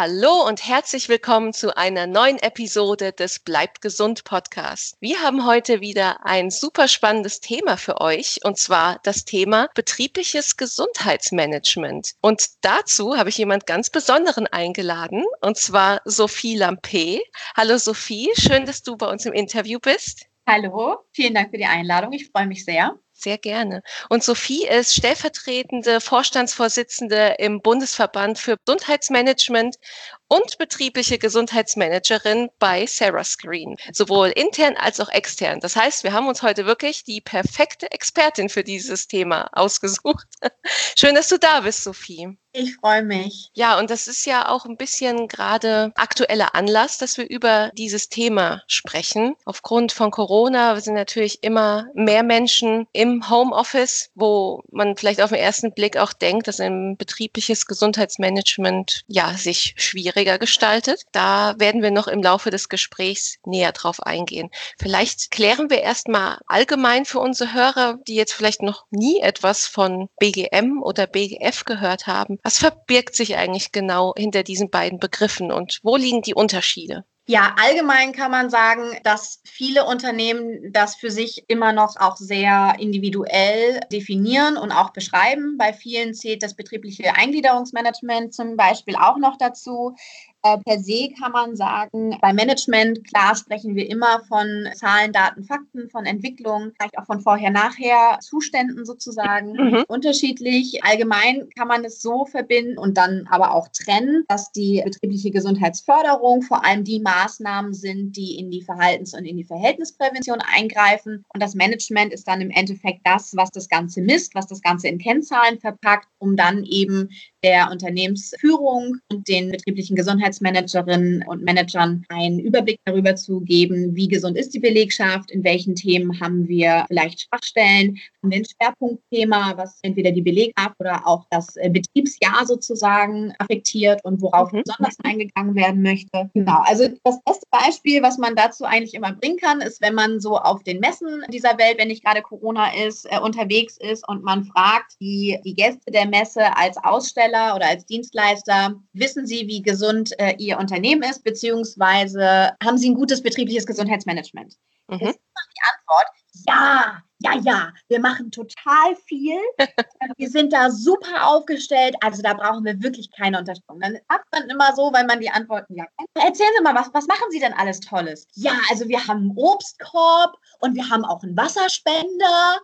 Hallo und herzlich willkommen zu einer neuen Episode des Bleibt gesund Podcast. Wir haben heute wieder ein super spannendes Thema für euch und zwar das Thema betriebliches Gesundheitsmanagement. Und dazu habe ich jemand ganz Besonderen eingeladen und zwar Sophie Lampe. Hallo Sophie, schön, dass du bei uns im Interview bist. Hallo, vielen Dank für die Einladung. Ich freue mich sehr. Sehr gerne. Und Sophie ist stellvertretende Vorstandsvorsitzende im Bundesverband für Gesundheitsmanagement und betriebliche Gesundheitsmanagerin bei Sarah Screen, sowohl intern als auch extern. Das heißt, wir haben uns heute wirklich die perfekte Expertin für dieses Thema ausgesucht. Schön, dass du da bist, Sophie. Ich freue mich. Ja, und das ist ja auch ein bisschen gerade aktueller Anlass, dass wir über dieses Thema sprechen. Aufgrund von Corona sind natürlich immer mehr Menschen im Homeoffice, wo man vielleicht auf den ersten Blick auch denkt, dass ein betriebliches Gesundheitsmanagement ja sich schwierig schwieriger gestaltet. Da werden wir noch im Laufe des Gesprächs näher drauf eingehen. Vielleicht klären wir erstmal allgemein für unsere Hörer, die jetzt vielleicht noch nie etwas von BGM oder BGF gehört haben. Was verbirgt sich eigentlich genau hinter diesen beiden Begriffen und wo liegen die Unterschiede? Ja, allgemein kann man sagen, dass viele Unternehmen das für sich immer noch auch sehr individuell definieren und auch beschreiben. Bei vielen zählt das betriebliche Eingliederungsmanagement zum Beispiel auch noch dazu. Äh, per se kann man sagen, beim Management, klar sprechen wir immer von Zahlen, Daten, Fakten, von Entwicklung, vielleicht auch von vorher-nachher, Zuständen sozusagen. Mhm. Unterschiedlich. Allgemein kann man es so verbinden und dann aber auch trennen, dass die betriebliche Gesundheitsförderung vor allem die Maßnahmen sind, die in die Verhaltens- und in die Verhältnisprävention eingreifen. Und das Management ist dann im Endeffekt das, was das Ganze misst, was das Ganze in Kennzahlen verpackt, um dann eben der Unternehmensführung und den betrieblichen Gesundheitsmanagerinnen und Managern einen Überblick darüber zu geben, wie gesund ist die Belegschaft, in welchen Themen haben wir vielleicht Schwachstellen, haben wir ein Schwerpunktthema, was entweder die Belegschaft oder auch das äh, Betriebsjahr sozusagen affektiert und worauf mhm. besonders eingegangen werden möchte. Genau, also das beste Beispiel, was man dazu eigentlich immer bringen kann, ist, wenn man so auf den Messen dieser Welt, wenn nicht gerade Corona ist, äh, unterwegs ist und man fragt die, die Gäste der Messe als Aussteller, Hersteller oder als Dienstleister, wissen Sie, wie gesund äh, Ihr Unternehmen ist, beziehungsweise haben Sie ein gutes betriebliches Gesundheitsmanagement? Mhm. Das ist die Antwort, ja, ja, ja, wir machen total viel. wir sind da super aufgestellt. Also da brauchen wir wirklich keine Unterstützung. Dann hat man immer so, weil man die Antworten ja kennt. Erzählen Sie mal, was, was machen Sie denn alles Tolles? Ja, also wir haben einen Obstkorb und wir haben auch einen Wasserspender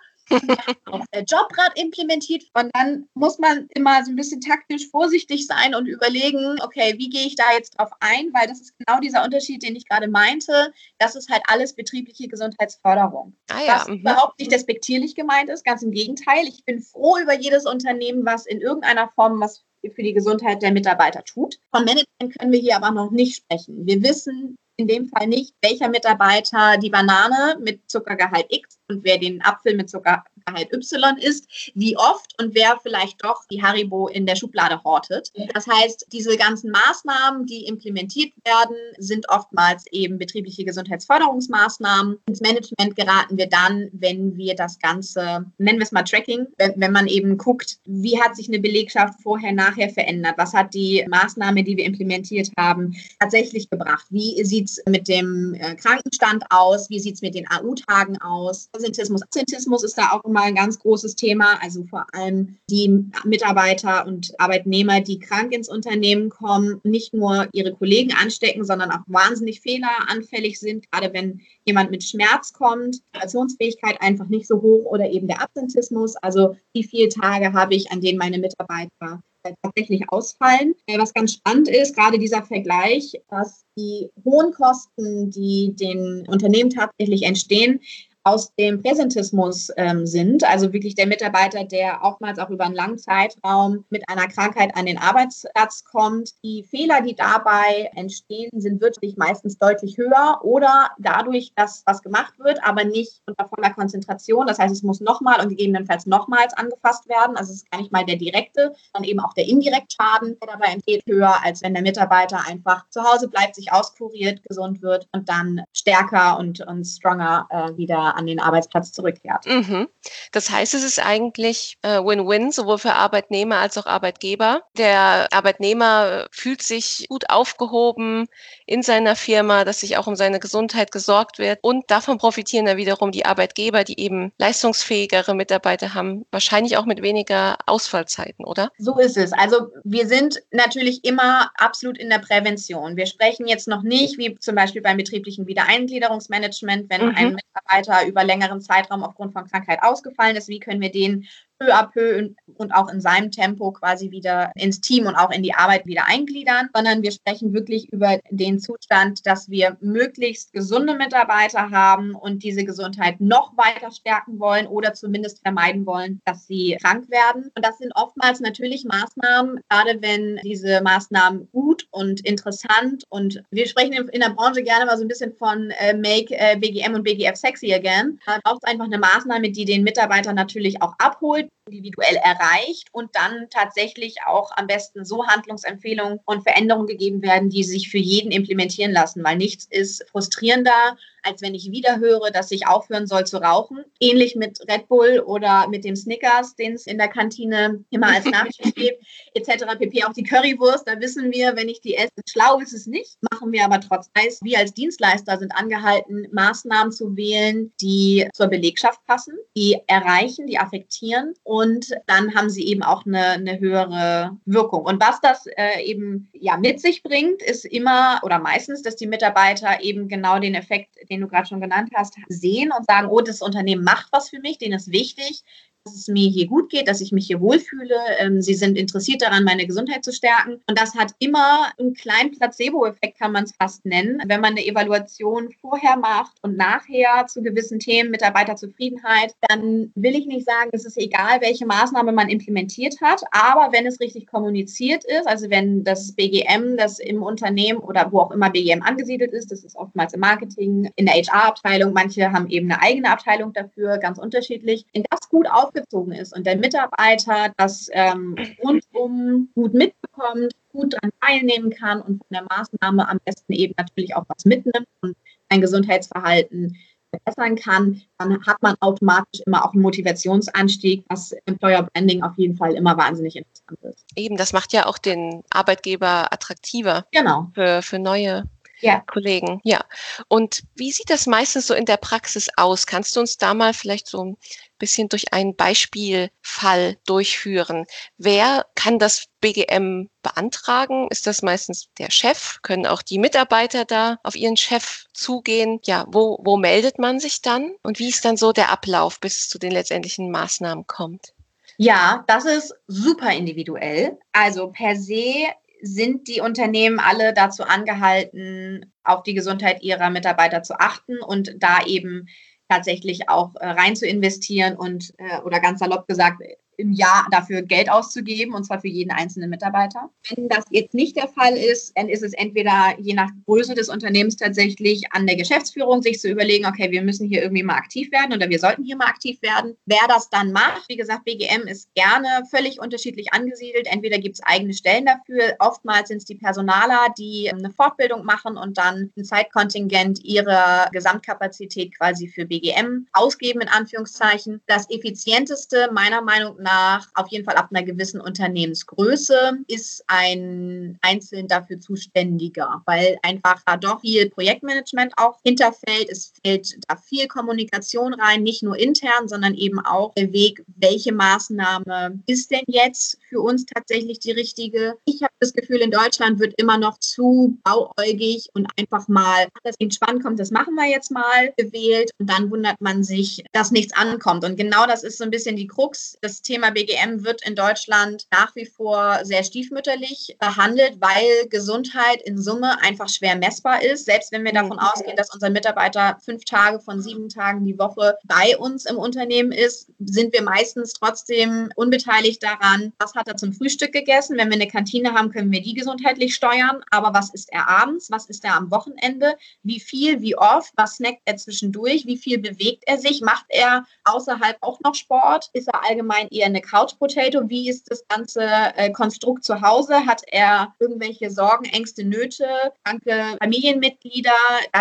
auf der Jobrad implementiert. Und dann muss man immer so ein bisschen taktisch vorsichtig sein und überlegen, okay, wie gehe ich da jetzt drauf ein? Weil das ist genau dieser Unterschied, den ich gerade meinte. Das ist halt alles betriebliche Gesundheitsförderung. Ah, ja. Was mhm. überhaupt nicht despektierlich gemeint ist, ganz im Gegenteil. Ich bin froh über jedes Unternehmen, was in irgendeiner Form was für die Gesundheit der Mitarbeiter tut. Von Management können wir hier aber noch nicht sprechen. Wir wissen in dem Fall nicht, welcher Mitarbeiter die Banane mit Zuckergehalt X und wer den Apfel mit Zuckergehalt Y isst, wie oft und wer vielleicht doch die Haribo in der Schublade hortet. Das heißt, diese ganzen Maßnahmen, die implementiert werden, sind oftmals eben betriebliche Gesundheitsförderungsmaßnahmen. Ins Management geraten wir dann, wenn wir das Ganze, nennen wir es mal Tracking, wenn, wenn man eben guckt, wie hat sich eine Belegschaft vorher, nachher verändert, was hat die Maßnahme, die wir implementiert haben, tatsächlich gebracht, wie sieht es mit dem äh, Krankenstand aus, wie sieht es mit den AU-Tagen aus, Präsentismus, Absentismus ist da auch immer ein ganz großes Thema. Also vor allem die Mitarbeiter und Arbeitnehmer, die krank ins Unternehmen kommen, nicht nur ihre Kollegen anstecken, sondern auch wahnsinnig fehleranfällig sind. Gerade wenn jemand mit Schmerz kommt, Reaktionsfähigkeit einfach nicht so hoch oder eben der Absentismus. Also wie viele Tage habe ich, an denen meine Mitarbeiter tatsächlich ausfallen. Äh, was ganz spannend ist, gerade dieser Vergleich, dass die hohen Kosten, die den Unternehmen tatsächlich entstehen, aus dem Präsentismus ähm, sind, also wirklich der Mitarbeiter, der oftmals auch über einen langen Zeitraum mit einer Krankheit an den Arbeitsplatz kommt. Die Fehler, die dabei entstehen, sind wirklich meistens deutlich höher oder dadurch, dass was gemacht wird, aber nicht unter voller Konzentration. Das heißt, es muss nochmal und gegebenenfalls nochmals angefasst werden. Also es ist gar nicht mal der direkte, sondern eben auch der indirekte Schaden, der dabei entsteht, höher, als wenn der Mitarbeiter einfach zu Hause bleibt, sich auskuriert, gesund wird und dann stärker und, und stronger äh, wieder wieder an den Arbeitsplatz zurückkehrt. Mhm. Das heißt, es ist eigentlich äh, Win-Win, sowohl für Arbeitnehmer als auch Arbeitgeber. Der Arbeitnehmer fühlt sich gut aufgehoben in seiner Firma, dass sich auch um seine Gesundheit gesorgt wird. Und davon profitieren dann wiederum die Arbeitgeber, die eben leistungsfähigere Mitarbeiter haben, wahrscheinlich auch mit weniger Ausfallzeiten, oder? So ist es. Also wir sind natürlich immer absolut in der Prävention. Wir sprechen jetzt noch nicht, wie zum Beispiel beim betrieblichen Wiedereingliederungsmanagement, wenn mhm. ein Mitarbeiter über längeren Zeitraum aufgrund von Krankheit ausgefallen ist, wie können wir den peu à peu und auch in seinem Tempo quasi wieder ins Team und auch in die Arbeit wieder eingliedern, sondern wir sprechen wirklich über den Zustand, dass wir möglichst gesunde Mitarbeiter haben und diese Gesundheit noch weiter stärken wollen oder zumindest vermeiden wollen, dass sie krank werden. Und das sind oftmals natürlich Maßnahmen, gerade wenn diese Maßnahmen gut und interessant und wir sprechen in der Branche gerne mal so ein bisschen von äh, Make äh, BGM und BGF sexy again. Da braucht es einfach eine Maßnahme, die den Mitarbeiter natürlich auch abholt individuell erreicht und dann tatsächlich auch am besten so Handlungsempfehlungen und Veränderungen gegeben werden, die sich für jeden implementieren lassen, weil nichts ist frustrierender, als wenn ich wieder höre, dass ich aufhören soll zu rauchen. Ähnlich mit Red Bull oder mit dem Snickers, den es in der Kantine immer als Nachtisch gibt, etc. pp. Auch die Currywurst, da wissen wir, wenn ich die esse, schlau ist es nicht, machen wir aber trotzdem. Wir als Dienstleister sind angehalten, Maßnahmen zu wählen, die zur Belegschaft passen, die erreichen, die affektieren und dann haben sie eben auch eine, eine höhere Wirkung. Und was das äh, eben ja mit sich bringt, ist immer oder meistens, dass die Mitarbeiter eben genau den Effekt, den du gerade schon genannt hast, sehen und sagen, oh, das Unternehmen macht was für mich, denen ist wichtig, es mir hier gut geht, dass ich mich hier wohlfühle. Ähm, sie sind interessiert daran, meine Gesundheit zu stärken. Und das hat immer einen kleinen Placebo-Effekt, kann man es fast nennen. Wenn man eine Evaluation vorher macht und nachher zu gewissen Themen, Mitarbeiterzufriedenheit, dann will ich nicht sagen, es ist egal, welche Maßnahme man implementiert hat. Aber wenn es richtig kommuniziert ist, also wenn das BGM, das im Unternehmen oder wo auch immer BGM angesiedelt ist, das ist oftmals im Marketing, in der HR-Abteilung, manche haben eben eine eigene Abteilung dafür, ganz unterschiedlich. Wenn das gut auf aufgezogen ist und der Mitarbeiter das ähm, rundum gut mitbekommt, gut daran teilnehmen kann und von der Maßnahme am besten eben natürlich auch was mitnimmt und ein Gesundheitsverhalten verbessern kann, dann hat man automatisch immer auch einen Motivationsanstieg, was Employer Branding auf jeden Fall immer wahnsinnig interessant ist. Eben, das macht ja auch den Arbeitgeber attraktiver genau. für, für neue ja. Kollegen. Ja. Und wie sieht das meistens so in der Praxis aus? Kannst du uns da mal vielleicht so ein bisschen durch einen Beispielfall durchführen? Wer kann das BGM beantragen? Ist das meistens der Chef? Können auch die Mitarbeiter da auf ihren Chef zugehen? Ja, wo, wo meldet man sich dann? Und wie ist dann so der Ablauf, bis es zu den letztendlichen Maßnahmen kommt? Ja, das ist super individuell. Also per se sind die Unternehmen alle dazu angehalten, auf die Gesundheit ihrer Mitarbeiter zu achten und da eben tatsächlich auch äh, rein zu investieren und äh, oder ganz salopp gesagt im Jahr dafür Geld auszugeben, und zwar für jeden einzelnen Mitarbeiter. Wenn das jetzt nicht der Fall ist, dann ist es entweder je nach Größe des Unternehmens tatsächlich an der Geschäftsführung, sich zu überlegen, okay, wir müssen hier irgendwie mal aktiv werden oder wir sollten hier mal aktiv werden. Wer das dann macht, wie gesagt, BGM ist gerne völlig unterschiedlich angesiedelt. Entweder gibt es eigene Stellen dafür, oftmals sind es die Personaler, die ähm, eine Fortbildung machen und dann ein Zeitkontingent ihrer Gesamtkapazität quasi für BGM ausgeben, in Anführungszeichen. Das effizienteste meiner Meinung nach nach, auf jeden Fall ab einer gewissen Unternehmensgröße, ist ein einzeln dafür Zuständiger, weil einfach da doch viel Projektmanagement auch hinterfällt. Es fällt da viel Kommunikation rein, nicht nur intern, sondern eben auch der Weg, welche Maßnahme ist denn jetzt für uns tatsächlich die richtige. Ich habe das Gefühl, in Deutschland wird immer noch zu bauäugig und einfach mal, das klingt spannend, kommt, das machen wir jetzt mal, gewählt und dann wundert man sich, dass nichts ankommt. Und genau das ist so ein bisschen die Krux. Das Thema Thema BGM wird in Deutschland nach wie vor sehr stiefmütterlich behandelt, weil Gesundheit in Summe einfach schwer messbar ist. Selbst wenn wir mhm. davon ausgehen, dass unser Mitarbeiter fünf Tage von sieben Tagen die Woche bei uns im Unternehmen ist, sind wir meistens trotzdem unbeteiligt daran, was hat er zum Frühstück gegessen. Wenn wir eine Kantine haben, können wir die gesundheitlich steuern. Aber was ist er abends? Was ist er am Wochenende? Wie viel, wie oft? Was snackt er zwischendurch? Wie viel bewegt er sich? Macht er außerhalb auch noch Sport? Ist er allgemein eher eine Couch Potato? Wie ist das ganze äh, Konstrukt zu Hause? Hat er irgendwelche Sorgen, Ängste, Nöte, kranke Familienmitglieder?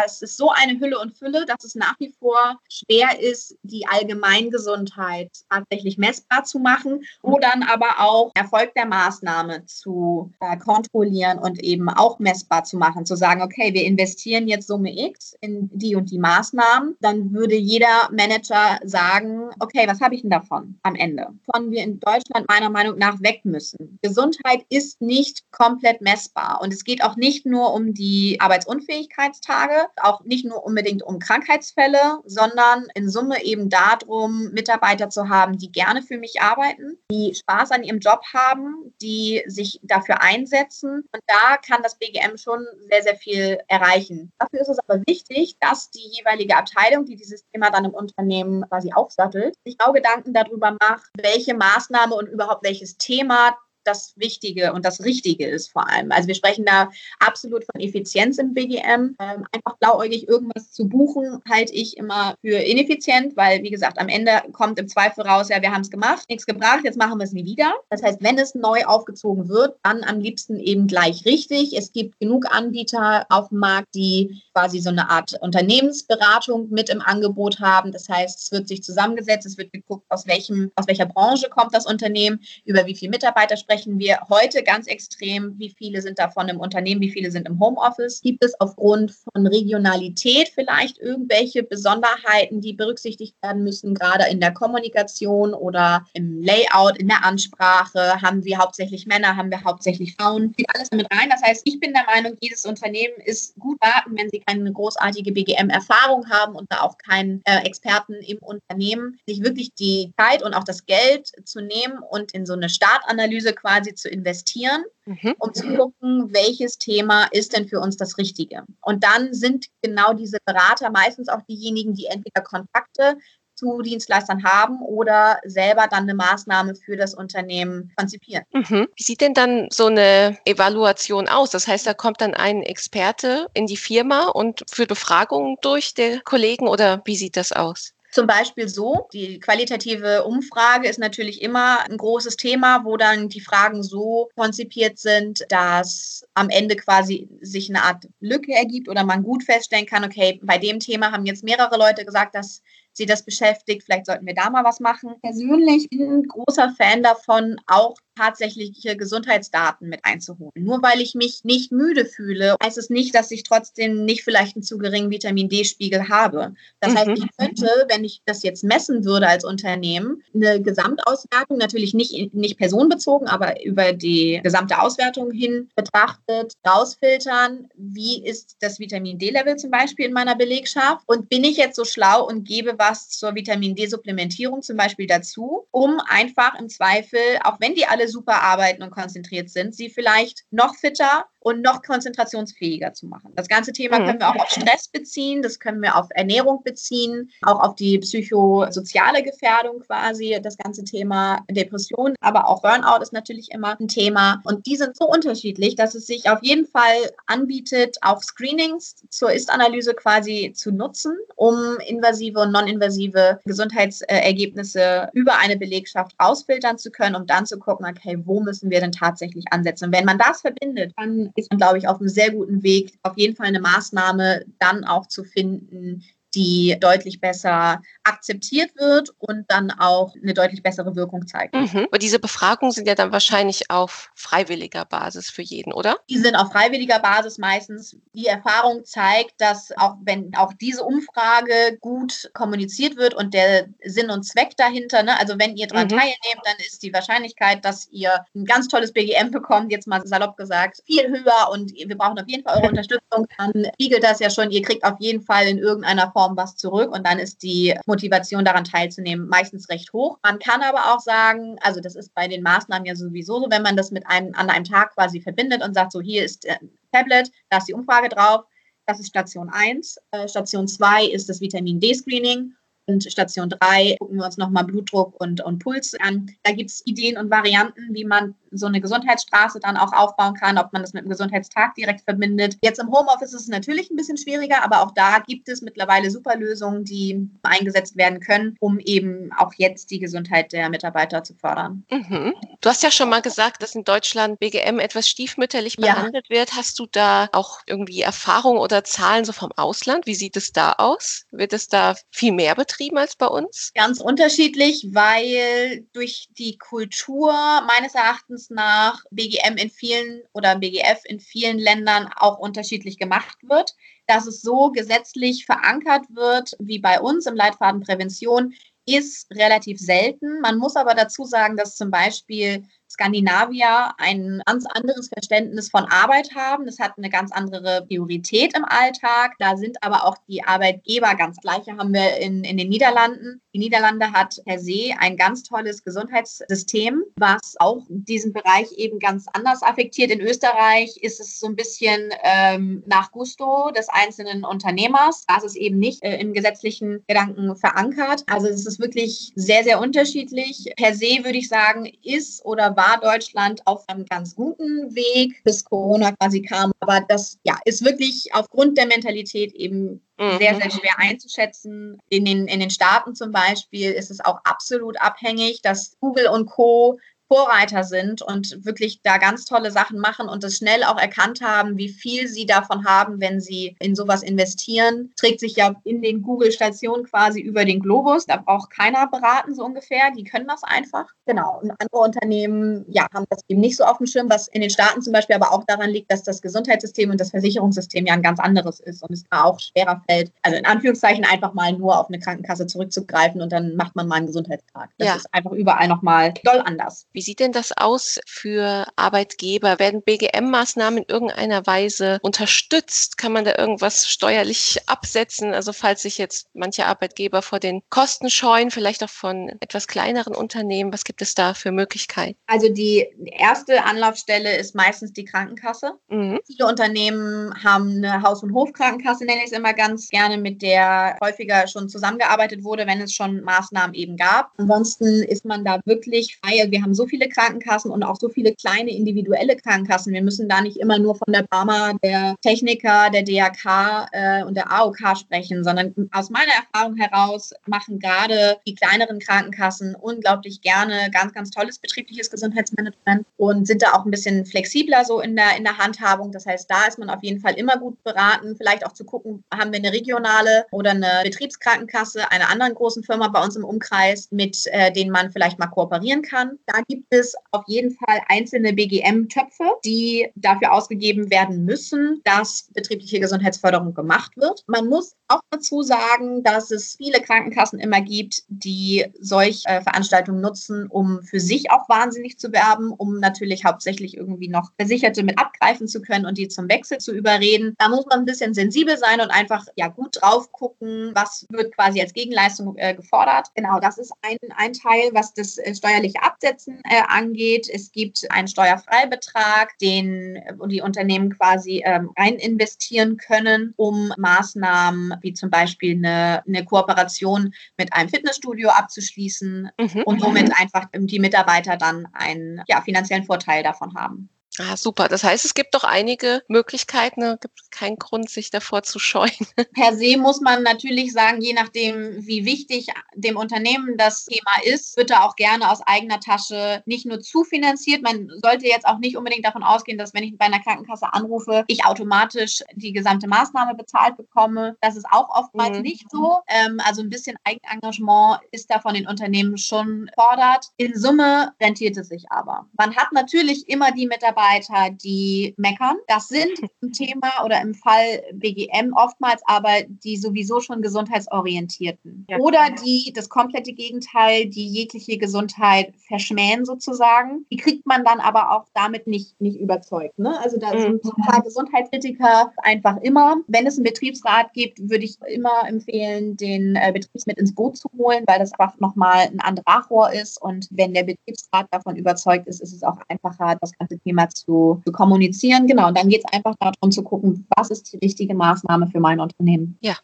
Es ist so eine Hülle und Fülle, dass es nach wie vor schwer ist, die Allgemeingesundheit tatsächlich messbar zu machen oder dann aber auch Erfolg der Maßnahme zu äh, kontrollieren und eben auch messbar zu machen, zu sagen, okay, wir investieren jetzt Summe X in die und die Maßnahmen, dann würde jeder Manager sagen, okay, was habe ich denn davon am Ende? Von wir in Deutschland meiner Meinung nach weg müssen. Gesundheit ist nicht komplett messbar und es geht auch nicht nur um die Arbeitsunfähigkeitstage, auch nicht nur unbedingt um Krankheitsfälle, sondern in Summe eben darum, Mitarbeiter zu haben, die gerne für mich arbeiten, die Spaß an ihrem Job haben, die sich dafür einsetzen. Und da kann das BGM schon sehr, sehr viel erreichen. Dafür ist es aber wichtig, dass die jeweilige Abteilung, die dieses Thema dann im Unternehmen quasi aufsattelt, sich auch Gedanken darüber macht, welche Maßnahme und überhaupt welches Thema das Wichtige und das Richtige ist vor allem. Also wir sprechen da absolut von Effizienz im BGM. Ähm, einfach blauäugig irgendwas zu buchen, halte ich immer für ineffizient, weil, wie gesagt, am Ende kommt im Zweifel raus, ja, wir haben es gemacht, nichts gebracht, jetzt machen wir es nie wieder. Das heißt, wenn es neu aufgezogen wird, dann am liebsten eben gleich richtig. Es gibt genug Anbieter auf dem Markt, die quasi so eine Art Unternehmensberatung mit im Angebot haben. Das heißt, es wird sich zusammengesetzt, es wird geguckt, aus welchem, aus welcher Branche kommt das Unternehmen, über wie viele Mitarbeiter sprechen sprechen wir heute ganz extrem, wie viele sind davon im Unternehmen, wie viele sind im Homeoffice. Gibt es aufgrund von Regionalität vielleicht irgendwelche Besonderheiten, die berücksichtigt werden müssen, gerade in der Kommunikation oder im Layout, in der Ansprache? Haben wir hauptsächlich Männer, haben wir hauptsächlich Frauen? Geht alles mit rein. Das heißt, ich bin der Meinung, jedes Unternehmen ist gut warten, wenn sie keine großartige BGM-Erfahrung haben und da auch keinen äh, Experten im Unternehmen, sich wirklich die Zeit und auch das Geld zu nehmen und in so eine Startanalyse quasi zu investieren, mhm. um zu gucken, welches Thema ist denn für uns das Richtige. Und dann sind genau diese Berater meistens auch diejenigen, die entweder Kontakte zu Dienstleistern haben oder selber dann eine Maßnahme für das Unternehmen konzipieren. Mhm. Wie sieht denn dann so eine Evaluation aus? Das heißt, da kommt dann ein Experte in die Firma und führt Befragungen durch der Kollegen oder wie sieht das aus? Zum Beispiel so, die qualitative Umfrage ist natürlich immer ein großes Thema, wo dann die Fragen so konzipiert sind, dass am Ende quasi sich eine Art Lücke ergibt oder man gut feststellen kann, okay, bei dem Thema haben jetzt mehrere Leute gesagt, dass sie das beschäftigt, vielleicht sollten wir da mal was machen. Persönlich bin ich ein großer Fan davon, auch tatsächliche Gesundheitsdaten mit einzuholen. Nur weil ich mich nicht müde fühle, heißt es nicht, dass ich trotzdem nicht vielleicht einen zu geringen Vitamin D-Spiegel habe. Das mhm. heißt, ich könnte, wenn ich das jetzt messen würde als Unternehmen, eine Gesamtauswertung, natürlich nicht, nicht personenbezogen, aber über die gesamte Auswertung hin betrachtet, rausfiltern, wie ist das Vitamin D-Level zum Beispiel in meiner Belegschaft und bin ich jetzt so schlau und gebe was zur Vitamin D-Supplementierung zum Beispiel dazu, um einfach im Zweifel, auch wenn die alle alle super arbeiten und konzentriert sind, sie vielleicht noch fitter und noch konzentrationsfähiger zu machen. Das ganze Thema mhm. können wir auch auf Stress beziehen, das können wir auf Ernährung beziehen, auch auf die psychosoziale Gefährdung quasi, das ganze Thema Depression, aber auch Burnout ist natürlich immer ein Thema. Und die sind so unterschiedlich, dass es sich auf jeden Fall anbietet, auch Screenings zur Ist-Analyse quasi zu nutzen, um invasive und non-invasive Gesundheitsergebnisse über eine Belegschaft ausfiltern zu können, um dann zu gucken, okay, wo müssen wir denn tatsächlich ansetzen? Und wenn man das verbindet, dann ist man, glaube ich, auf einem sehr guten Weg, auf jeden Fall eine Maßnahme dann auch zu finden, die deutlich besser akzeptiert wird und dann auch eine deutlich bessere Wirkung zeigt. Mhm. Aber diese Befragungen sind ja dann wahrscheinlich auf freiwilliger Basis für jeden, oder? Die sind auf freiwilliger Basis meistens. Die Erfahrung zeigt, dass auch wenn auch diese Umfrage gut kommuniziert wird und der Sinn und Zweck dahinter, ne, also wenn ihr daran mhm. teilnehmt, dann ist die Wahrscheinlichkeit, dass ihr ein ganz tolles BGM bekommt, jetzt mal salopp gesagt, viel höher und wir brauchen auf jeden Fall eure Unterstützung. Dann spiegelt das ja schon, ihr kriegt auf jeden Fall in irgendeiner Form Form was zurück und dann ist die Motivation daran teilzunehmen meistens recht hoch. Man kann aber auch sagen, also das ist bei den Maßnahmen ja sowieso so, wenn man das mit einem an einem Tag quasi verbindet und sagt, so hier ist ein Tablet, da ist die Umfrage drauf, das ist Station 1. Äh, Station 2 ist das Vitamin D-Screening Und Station 3 gucken wir uns nochmal Blutdruck und, und Puls an. Da gibt es Ideen und Varianten, wie man so eine Gesundheitsstraße dann auch aufbauen kann, ob man das mit dem Gesundheitstag direkt verbindet. Jetzt im Homeoffice ist es natürlich ein bisschen schwieriger, aber auch da gibt es mittlerweile super Lösungen, die eingesetzt werden können, um eben auch jetzt die Gesundheit der Mitarbeiter zu fördern. Mhm. Du hast ja schon mal gesagt, dass in Deutschland BGM etwas stiefmütterlich behandelt ja. wird. Hast du da auch irgendwie Erfahrungen oder Zahlen so vom Ausland? Wie sieht es da aus? Wird es da viel mehr betrieben als bei uns? Ganz unterschiedlich, weil durch die Kultur meines Erachtens nach BGM in vielen oder BGF in vielen Ländern auch unterschiedlich gemacht wird. Dass es so gesetzlich verankert wird wie bei uns im Leitfaden Prävention, ist relativ selten. Man muss aber dazu sagen, dass zum Beispiel Skandinavier ein ganz anderes Verständnis von Arbeit haben. Das hat eine ganz andere Priorität im Alltag. Da sind aber auch die Arbeitgeber ganz gleiche haben wir in, in den Niederlanden. Die Niederlande hat per se ein ganz tolles Gesundheitssystem, was auch diesen Bereich eben ganz anders affektiert. In Österreich ist es so ein bisschen ähm, nach Gusto des einzelnen Unternehmers. Das ist eben nicht äh, im gesetzlichen Gedanken verankert. Also es ist wirklich sehr, sehr unterschiedlich. Per se würde ich sagen, ist oder war war Deutschland auf einem ganz guten Weg, bis Corona quasi kam. Aber das ja, ist wirklich aufgrund der Mentalität eben mhm. sehr, sehr schwer einzuschätzen. In den, in den Staaten zum Beispiel ist es auch absolut abhängig, dass Google und Co. Vorreiter sind und wirklich da ganz tolle Sachen machen und es schnell auch erkannt haben, wie viel sie davon haben, wenn sie in sowas investieren. Trägt sich ja in den Google-Stationen quasi über den Globus. Da braucht keiner beraten, so ungefähr. Die können das einfach. Genau. Und andere Unternehmen, ja, haben das eben nicht so auf dem Schirm, was in den Staaten zum Beispiel aber auch daran liegt, dass das Gesundheitssystem und das Versicherungssystem ja ein ganz anderes ist und es da auch schwerer fällt, also in Anführungszeichen einfach mal nur auf eine Krankenkasse zurückzugreifen und dann macht man mal einen Gesundheitstag. Das ja. ist einfach überall nochmal doll anders. Wie sieht denn das aus für Arbeitgeber? Werden BGM-Maßnahmen in irgendeiner Weise unterstützt? Kann man da irgendwas steuerlich absetzen? Also falls sich jetzt manche Arbeitgeber vor den Kosten scheuen, vielleicht auch von etwas kleineren Unternehmen, was gibt es da für Möglichkeiten? Also die erste Anlaufstelle ist meistens die Krankenkasse. Mhm. Viele Unternehmen haben eine Haus- und Hofkrankenkasse, nenne ich es immer ganz gerne, mit der häufiger schon zusammengearbeitet wurde, wenn es schon Maßnahmen eben gab. Ansonsten ist man da wirklich frei. Wir haben so viele Krankenkassen und auch so viele kleine individuelle Krankenkassen. Wir müssen da nicht immer nur von der Barmer, der Techniker, der DRK äh, und der AOK sprechen, sondern aus meiner Erfahrung heraus machen gerade die kleineren Krankenkassen unglaublich gerne ganz, ganz tolles betriebliches Gesundheitsmanagement und sind da auch ein bisschen flexibler so in der, in der Handhabung. Das heißt, da ist man auf jeden Fall immer gut beraten, vielleicht auch zu gucken, haben wir eine regionale oder eine Betriebskrankenkasse einer anderen großen Firma bei uns im Umkreis, mit äh, denen man vielleicht mal kooperieren kann. Da gibt es auf jeden Fall einzelne BGM-Töpfe, die dafür ausgegeben werden müssen, dass betriebliche Gesundheitsförderung gemacht wird. Man muss auch dazu sagen, dass es viele Krankenkassen immer gibt, die solch äh, Veranstaltungen nutzen, um für sich auch wahnsinnig zu werben, um natürlich hauptsächlich irgendwie noch Versicherte mit abgreifen zu können und die zum Wechsel zu überreden. Da muss man ein bisschen sensibel sein und einfach ja gut drauf gucken, was wird quasi als Gegenleistung äh, gefordert. Genau, das ist ein, ein Teil, was das äh, steuerliche Absetzen äh, angeht. Es gibt einen Steuerfreibetrag, den äh, die Unternehmen quasi ähm, rein investieren können, um Maßnahmen wie zum Beispiel eine, eine Kooperation mit einem Fitnessstudio abzuschließen mhm. und somit einfach die Mitarbeiter dann einen ja, finanziellen Vorteil davon haben. Ah, super. Das heißt, es gibt doch einige Möglichkeiten. Es gibt keinen Grund, sich davor zu scheuen. Per se muss man natürlich sagen, je nachdem, wie wichtig dem Unternehmen das Thema ist, wird er auch gerne aus eigener Tasche nicht nur zufinanziert. Man sollte jetzt auch nicht unbedingt davon ausgehen, dass wenn ich bei einer Krankenkasse anrufe, ich automatisch die gesamte Maßnahme bezahlt bekomme. Das ist auch oftmals mhm. nicht so. Ähm, also ein bisschen Eigenengagement ist da von den Unternehmen schon fordert. In Summe rentiert es sich aber. Man hat natürlich immer die Mitarbeiter, Mitarbeiter, die meckern. Das sind im Thema oder im Fall BGM oftmals aber die sowieso schon gesundheitsorientierten. Ja. Oder die das komplette Gegenteil, die jegliche Gesundheit verschmähen sozusagen. Die kriegt man dann aber auch damit nicht, nicht überzeugt. Ne? Also da sind mhm. ein paar Gesundheitskritiker einfach immer. Wenn es einen Betriebsrat gibt, würde ich immer empfehlen, den äh, Betriebsrat ins Boot zu holen, weil das einfach nochmal ein anderer Rohr ist. Und wenn der Betriebsrat davon überzeugt ist, ist es auch einfacher, das ganze Thema zu, zu kommunizieren. Genau, und dann geht es einfach darum zu gucken, was ist die richtige Maßnahme für mein Unternehmen. Ja.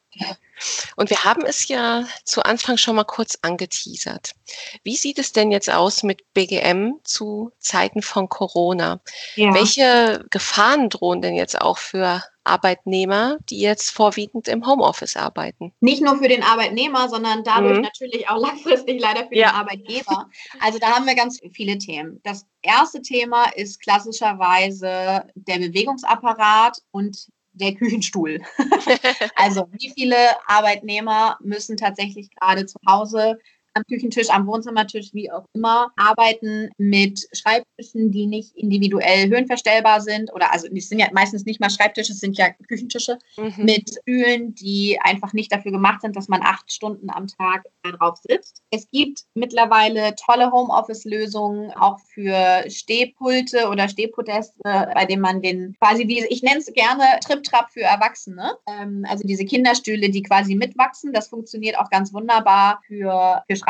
Und wir haben es ja zu Anfang schon mal kurz angeteasert. Wie sieht es denn jetzt aus mit BGM zu Zeiten von Corona? Ja. Welche Gefahren drohen denn jetzt auch für Arbeitnehmer, die jetzt vorwiegend im Homeoffice arbeiten. Nicht nur für den Arbeitnehmer, sondern dadurch mhm. natürlich auch langfristig leider für ja. den Arbeitgeber. Also da haben wir ganz viele Themen. Das erste Thema ist klassischerweise der Bewegungsapparat und der Küchenstuhl. also wie viele Arbeitnehmer müssen tatsächlich gerade zu Hause am Küchentisch, am Wohnzimmertisch, wie auch immer, arbeiten mit Schreibtischen, die nicht individuell höhenverstellbar sind oder also die sind ja meistens nicht mal Schreibtische, es sind ja Küchentische mhm. mit Stühlen, die einfach nicht dafür gemacht sind, dass man acht Stunden am Tag drauf sitzt. Es gibt mittlerweile tolle Homeoffice-Lösungen auch für Stehpulte oder Stehpodeste, bei denen man den quasi wie ich nenne es gerne Trip-Trap für Erwachsene, ähm, also diese Kinderstühle, die quasi mitwachsen. Das funktioniert auch ganz wunderbar für, für Schreibtische,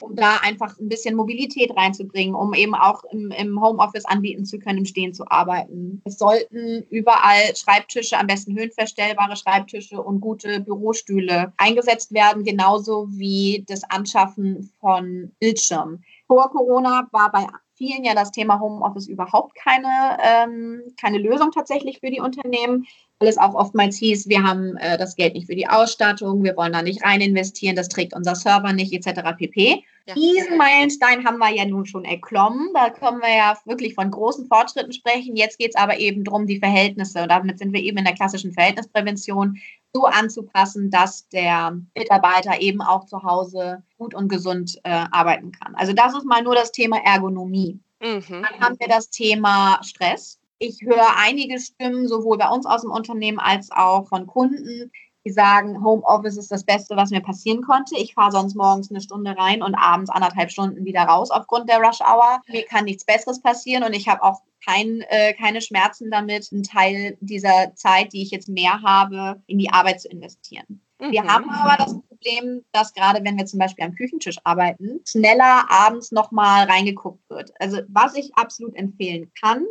um da einfach ein bisschen Mobilität reinzubringen, um eben auch im, im Homeoffice anbieten zu können, im Stehen zu arbeiten. Es sollten überall Schreibtische, am besten höhenverstellbare Schreibtische und gute Bürostühle eingesetzt werden, genauso wie das Anschaffen von Bildschirmen. Vor Corona war bei vielen ja das Thema Homeoffice überhaupt keine, ähm, keine Lösung tatsächlich für die Unternehmen es auch oftmals hieß, wir haben äh, das Geld nicht für die Ausstattung, wir wollen da nicht rein investieren, das trägt unser Server nicht, etc. pp. Ja. Diesen Meilenstein haben wir ja nun schon erklommen. Da können wir ja wirklich von großen Fortschritten sprechen. Jetzt geht es aber eben darum, die Verhältnisse, und damit sind wir eben in der klassischen Verhältnisprävention, so anzupassen, dass der Mitarbeiter eben auch zu Hause gut und gesund äh, arbeiten kann. Also das ist mal nur das Thema Ergonomie. Mhm. Dann haben wir das Thema Stress. Ich höre einige Stimmen, sowohl bei uns aus dem Unternehmen als auch von Kunden, die sagen, Homeoffice ist das Beste, was mir passieren konnte. Ich fahre sonst morgens eine Stunde rein und abends anderthalb Stunden wieder raus aufgrund der Rush Hour. Mir kann nichts Besseres passieren und ich habe auch kein, äh, keine Schmerzen damit, einen Teil dieser Zeit, die ich jetzt mehr habe, in die Arbeit zu investieren. Mhm. Wir haben aber das Problem, dass gerade wenn wir zum Beispiel am Küchentisch arbeiten, schneller abends nochmal reingeguckt wird. Also was ich absolut empfehlen kann,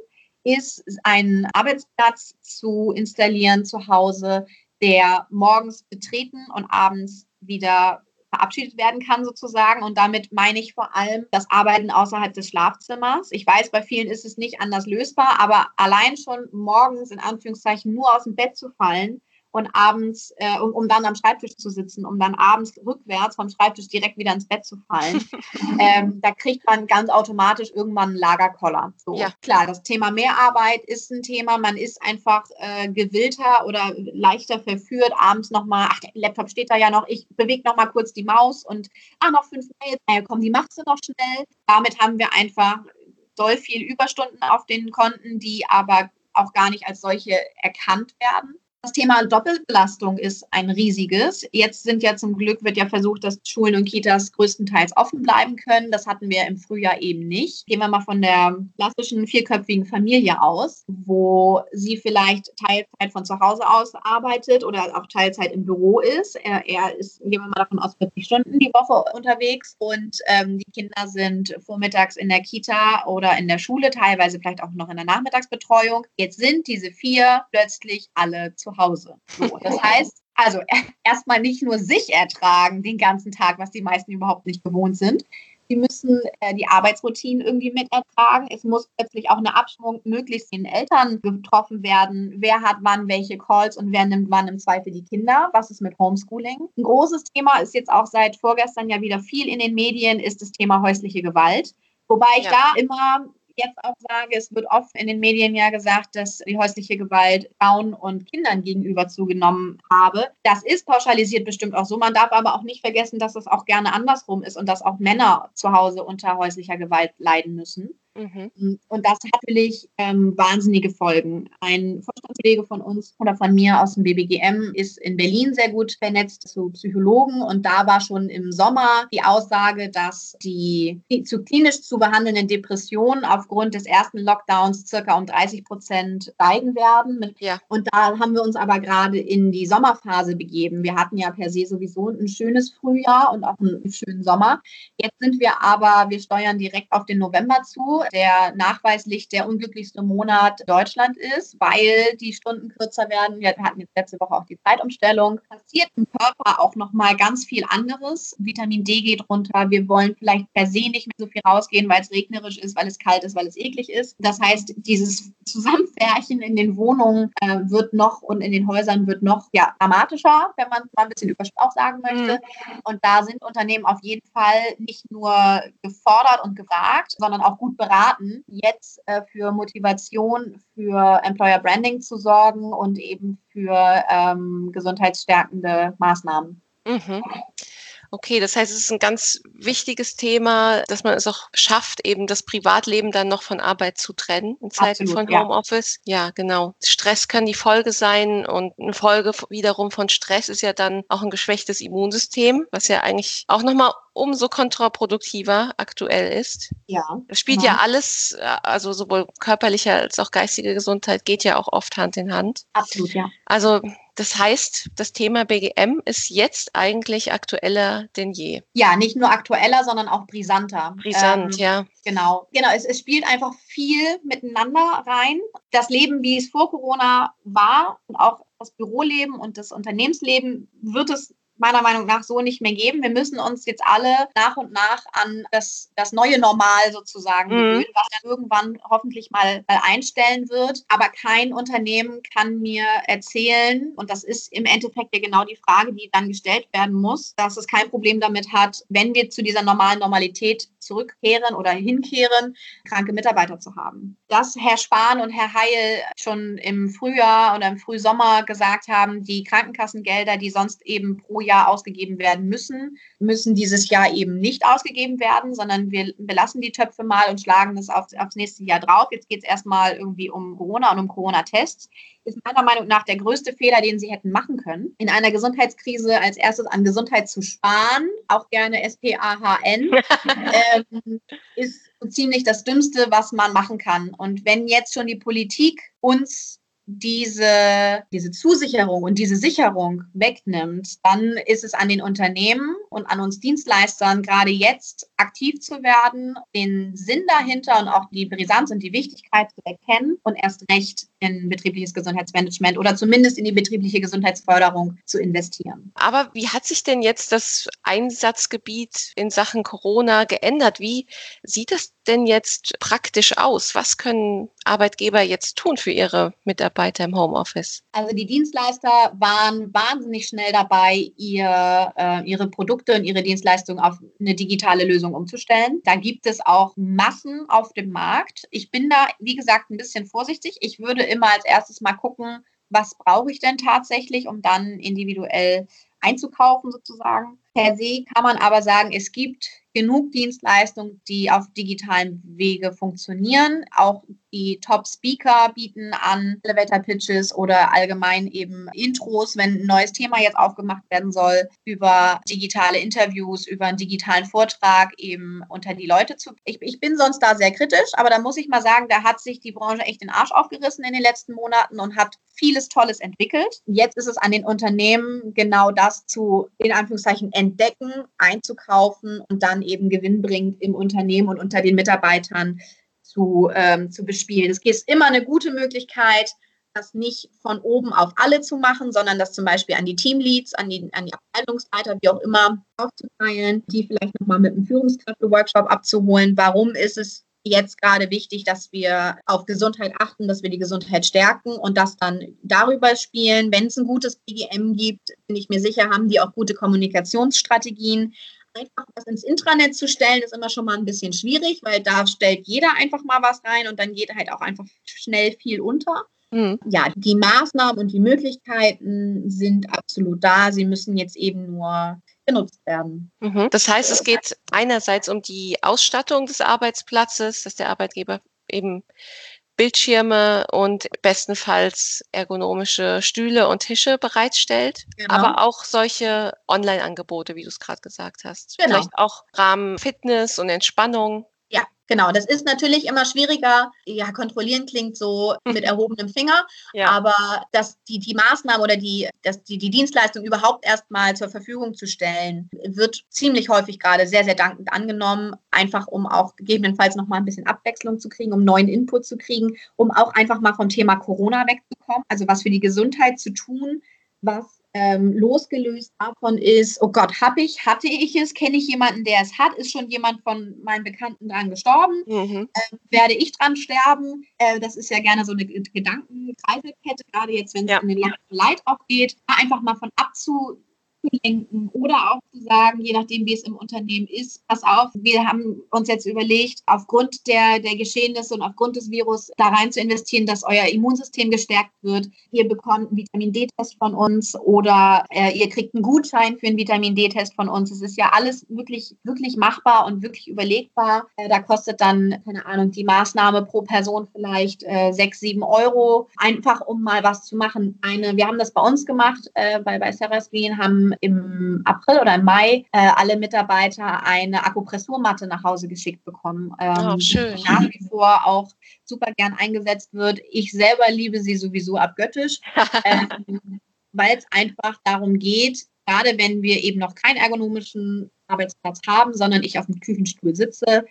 ist, einen Arbeitsplatz zu installieren zu Hause, der morgens betreten und abends wieder verabschiedet werden kann sozusagen. Und damit meine ich vor allem das Arbeiten außerhalb des Schlafzimmers. Ich weiß, bei vielen ist es nicht anders lösbar, aber allein schon morgens in Anführungszeichen nur aus dem Bett zu fallen, und abends, äh, um, um dann am Schreibtisch zu sitzen, um dann abends rückwärts vom Schreibtisch direkt wieder ins Bett zu fallen. ähm, da kriegt man ganz automatisch irgendwann einen Lagerkoller. So, ja. klar, das Thema Mehrarbeit ist ein Thema. Man ist einfach äh, gewillter oder leichter verführt, abends nochmal, ach, der Laptop steht da ja noch, ich bewege nochmal kurz die Maus und, ah, noch fünf Mails, naja, komm, die machst du noch schnell. Damit haben wir einfach doll viel Überstunden auf den Konten, die aber auch gar nicht als solche erkannt werden. Das Thema Doppelbelastung ist ein riesiges. Jetzt sind ja zum Glück, wird ja versucht, dass Schulen und Kitas größtenteils offen bleiben können. Das hatten wir im Frühjahr eben nicht. Gehen wir mal von der klassischen vierköpfigen Familie aus, wo sie vielleicht Teilzeit von zu Hause aus arbeitet oder auch Teilzeit im Büro ist. Er, er ist, gehen wir mal davon aus, 40 Stunden die Woche unterwegs und ähm, die Kinder sind vormittags in der Kita oder in der Schule, teilweise vielleicht auch noch in der Nachmittagsbetreuung. Jetzt sind diese vier plötzlich alle zu Hause. So, das heißt, also erstmal nicht nur sich ertragen den ganzen Tag, was die meisten überhaupt nicht gewohnt sind. Sie müssen äh, die Arbeitsroutinen irgendwie mit ertragen. Es muss plötzlich auch eine Abstimmung möglichst den Eltern getroffen werden. Wer hat wann welche Calls und wer nimmt wann im Zweifel die Kinder? Was ist mit Homeschooling? Ein großes Thema ist jetzt auch seit vorgestern ja wieder viel in den Medien, ist das Thema häusliche Gewalt. Wobei ich ja. da immer jetzt auch sage, es wird oft in den Medien ja gesagt, dass die häusliche Gewalt Frauen und Kindern gegenüber zugenommen habe. Das ist pauschalisiert bestimmt auch so. Man darf aber auch nicht vergessen, dass das auch gerne andersrum ist und dass auch Männer zu Hause unter häuslicher Gewalt leiden müssen. Mhm. Mm, und das hat natürlich ähm, wahnsinnige Folgen. Ein Vorstandskollege von uns oder von mir aus dem BBGM ist in Berlin sehr gut vernetzt zu Psychologen und da war schon im Sommer die Aussage, dass die, die zu klinisch zu behandelnden Depressionen aufgrund des ersten Lockdowns circa um 30 Prozent steigen werden. Ja. Und da haben wir uns aber gerade in die Sommerphase begeben. Wir hatten ja per se sowieso ein schönes Frühjahr und auch einen schönen Sommer. Jetzt sind wir aber, wir steuern direkt auf den November zu der nachweislich der unglücklichste Monat Deutschland ist, weil die Stunden kürzer werden. Wir hatten jetzt letzte Woche auch die Zeitumstellung. Passiert im Körper auch nochmal ganz viel anderes. Vitamin D geht runter. Wir wollen vielleicht per se nicht mehr so viel rausgehen, weil es regnerisch ist, weil es kalt ist, weil es eklig ist. Das heißt, dieses Zusammenfärchen in den Wohnungen äh, wird noch und in den Häusern wird noch ja, dramatischer, wenn man mal ein bisschen übersprach sagen möchte. Mhm. Und da sind Unternehmen auf jeden Fall nicht nur gefordert und gefragt, sondern auch gut beraten, jetzt äh, für Motivation, für Employer Branding zu sorgen und eben für ähm, gesundheitsstärkende Maßnahmen. Mhm. Okay, das heißt, es ist ein ganz wichtiges Thema, dass man es auch schafft, eben das Privatleben dann noch von Arbeit zu trennen in Zeiten Absolut, von Homeoffice. Ja. ja, genau. Stress kann die Folge sein und eine Folge wiederum von Stress ist ja dann auch ein geschwächtes Immunsystem, was ja eigentlich auch nochmal umso kontraproduktiver aktuell ist. Ja. Es spielt ja. ja alles, also sowohl körperliche als auch geistige Gesundheit geht ja auch oft Hand in Hand. Absolut, ja. Also das heißt, das Thema BGM ist jetzt eigentlich aktueller denn je. Ja, nicht nur aktueller, sondern auch brisanter. Brisant, ähm, ja. Genau, genau. Es, es spielt einfach viel miteinander rein. Das Leben, wie es vor Corona war und auch das Büroleben und das Unternehmensleben wird es meiner Meinung nach so nicht mehr geben. Wir müssen uns jetzt alle nach und nach an das, das neue Normal sozusagen mhm. gewöhnen, was dann irgendwann hoffentlich mal, mal einstellen wird. Aber kein Unternehmen kann mir erzählen, und das ist im Endeffekt ja genau die Frage, die dann gestellt werden muss, dass es kein Problem damit hat, wenn wir zu dieser normalen Normalität zurückkehren oder hinkehren, kranke Mitarbeiter zu haben. Dass Herr Spahn und Herr Heil schon im Frühjahr oder im Frühsommer gesagt haben, die Krankenkassengelder, die sonst eben pro Jahr ausgegeben werden müssen, müssen dieses Jahr eben nicht ausgegeben werden, sondern wir belassen die Töpfe mal und schlagen das auf, aufs nächste Jahr drauf. Jetzt geht es erstmal irgendwie um Corona und um Corona-Tests ist meiner Meinung nach der größte Fehler, den sie hätten machen können. In einer Gesundheitskrise als erstes an Gesundheit zu sparen, auch gerne S-P-A-H-N, ähm, ist so ziemlich das Dümmste, was man machen kann. Und wenn jetzt schon die Politik uns diese, diese Zusicherung und diese Sicherung wegnimmt, dann ist es an den Unternehmen und an uns Dienstleistern gerade jetzt aktiv zu werden, den Sinn dahinter und auch die Brisanz und die Wichtigkeit zu erkennen und erst recht in betriebliches Gesundheitsmanagement oder zumindest in die betriebliche Gesundheitsförderung zu investieren. Aber wie hat sich denn jetzt das Einsatzgebiet in Sachen Corona geändert? Wie sieht es denn jetzt praktisch aus? Was können Arbeitgeber jetzt tun für ihre Mitarbeiter im Homeoffice? Also die Dienstleister waren wahnsinnig schnell dabei, ihr, äh, ihre Produkte und ihre Dienstleistungen auf eine digitale Lösung umzustellen. Da gibt es auch Massen auf dem Markt. Ich bin da, wie gesagt, ein bisschen vorsichtig. Ich würde immer als erstes mal gucken, was brauche ich denn tatsächlich, um dann individuell einzukaufen sozusagen. Per se kann man aber sagen, es gibt genug Dienstleistungen, die auf digitalen Wege funktionieren. Auch die Top-Speaker bieten an Elevator-Pitches oder allgemein eben Intros, wenn ein neues Thema jetzt aufgemacht werden soll, über digitale Interviews, über einen digitalen Vortrag eben unter die Leute zu. Ich, ich bin sonst da sehr kritisch, aber da muss ich mal sagen, da hat sich die Branche echt den Arsch aufgerissen in den letzten Monaten und hat vieles Tolles entwickelt. Jetzt ist es an den Unternehmen, genau das zu, in Anführungszeichen, entdecken, einzukaufen und dann eben gewinnbringend im Unternehmen und unter den Mitarbeitern zu, ähm, zu bespielen. Es ist immer eine gute Möglichkeit, das nicht von oben auf alle zu machen, sondern das zum Beispiel an die Teamleads, an die, an die Abteilungsleiter, wie auch immer, aufzuteilen, die vielleicht nochmal mit einem Führungskräfte-Workshop abzuholen. Warum ist es jetzt gerade wichtig, dass wir auf Gesundheit achten, dass wir die Gesundheit stärken und das dann darüber spielen. Wenn es ein gutes BGM gibt, bin ich mir sicher, haben die auch gute Kommunikationsstrategien. Einfach was ins Intranet zu stellen, ist immer schon mal ein bisschen schwierig, weil da stellt jeder einfach mal was rein und dann geht halt auch einfach schnell viel unter. Mhm. Ja, die Maßnahmen und die Möglichkeiten sind absolut da. Sie müssen jetzt eben nur genutzt werden. Mhm. Das heißt, es geht einerseits um die Ausstattung des Arbeitsplatzes, dass der Arbeitgeber eben Bildschirme und bestenfalls ergonomische Stühle und Tische bereitstellt, genau. aber auch solche Online-Angebote, wie du es gerade gesagt hast. Genau. Vielleicht auch Rahmen Fitness und Entspannung. Genau, das ist natürlich immer schwieriger. Ja, kontrollieren klingt so mit erhobenem Finger, ja. aber dass die, die Maßnahme oder die, dass die, die Dienstleistung überhaupt erstmal zur Verfügung zu stellen, wird ziemlich häufig gerade sehr, sehr dankend angenommen, einfach um auch gegebenenfalls nochmal ein bisschen Abwechslung zu kriegen, um neuen Input zu kriegen, um auch einfach mal vom Thema Corona wegzukommen, also was für die Gesundheit zu tun, was ähm, losgelöst davon ist, oh Gott, habe ich, hatte ich es, kenne ich jemanden, der es hat, ist schon jemand von meinen Bekannten dran gestorben, mhm. äh, werde ich dran sterben? Äh, das ist ja gerne so eine Gedankenkreiselkette, gerade jetzt, wenn es ja. in den Leid auch geht, einfach mal von abzu lenken oder auch zu sagen, je nachdem, wie es im Unternehmen ist, pass auf, wir haben uns jetzt überlegt, aufgrund der, der Geschehnisse und aufgrund des Virus da rein zu investieren, dass euer Immunsystem gestärkt wird. Ihr bekommt einen Vitamin D-Test von uns oder äh, ihr kriegt einen Gutschein für einen Vitamin D-Test von uns. Es ist ja alles wirklich, wirklich machbar und wirklich überlegbar. Äh, da kostet dann, keine Ahnung, die Maßnahme pro Person vielleicht äh, sechs, sieben Euro, einfach um mal was zu machen. Eine, wir haben das bei uns gemacht, äh, bei, bei Sarah Screen, haben im April oder im Mai äh, alle Mitarbeiter eine Akupressurmatte nach Hause geschickt bekommen. Ähm, oh, schön. Die nach wie vor auch super gern eingesetzt wird. Ich selber liebe sie sowieso abgöttisch, ähm, weil es einfach darum geht, gerade wenn wir eben noch keinen ergonomischen Arbeitsplatz haben, sondern ich auf dem Küchenstuhl sitze,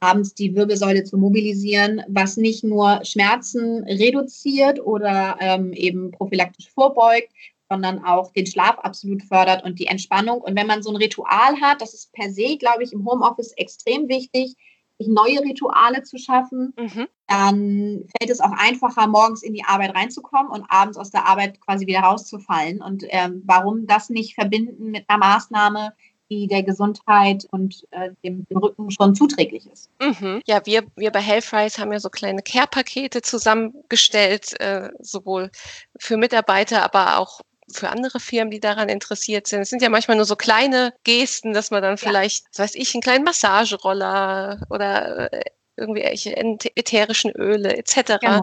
abends die Wirbelsäule zu mobilisieren, was nicht nur Schmerzen reduziert oder ähm, eben prophylaktisch vorbeugt, sondern auch den Schlaf absolut fördert und die Entspannung. Und wenn man so ein Ritual hat, das ist per se, glaube ich, im Homeoffice extrem wichtig, sich neue Rituale zu schaffen, mhm. dann fällt es auch einfacher, morgens in die Arbeit reinzukommen und abends aus der Arbeit quasi wieder rauszufallen. Und ähm, warum das nicht verbinden mit einer Maßnahme, die der Gesundheit und äh, dem, dem, Rücken schon zuträglich ist. Mhm. Ja, wir, wir bei Healthrise haben ja so kleine Care-Pakete zusammengestellt, äh, sowohl für Mitarbeiter, aber auch für andere Firmen, die daran interessiert sind. Es sind ja manchmal nur so kleine Gesten, dass man dann vielleicht, was weiß ich, einen kleinen Massageroller oder äh, irgendwelche ätherischen Öle etc. Genau.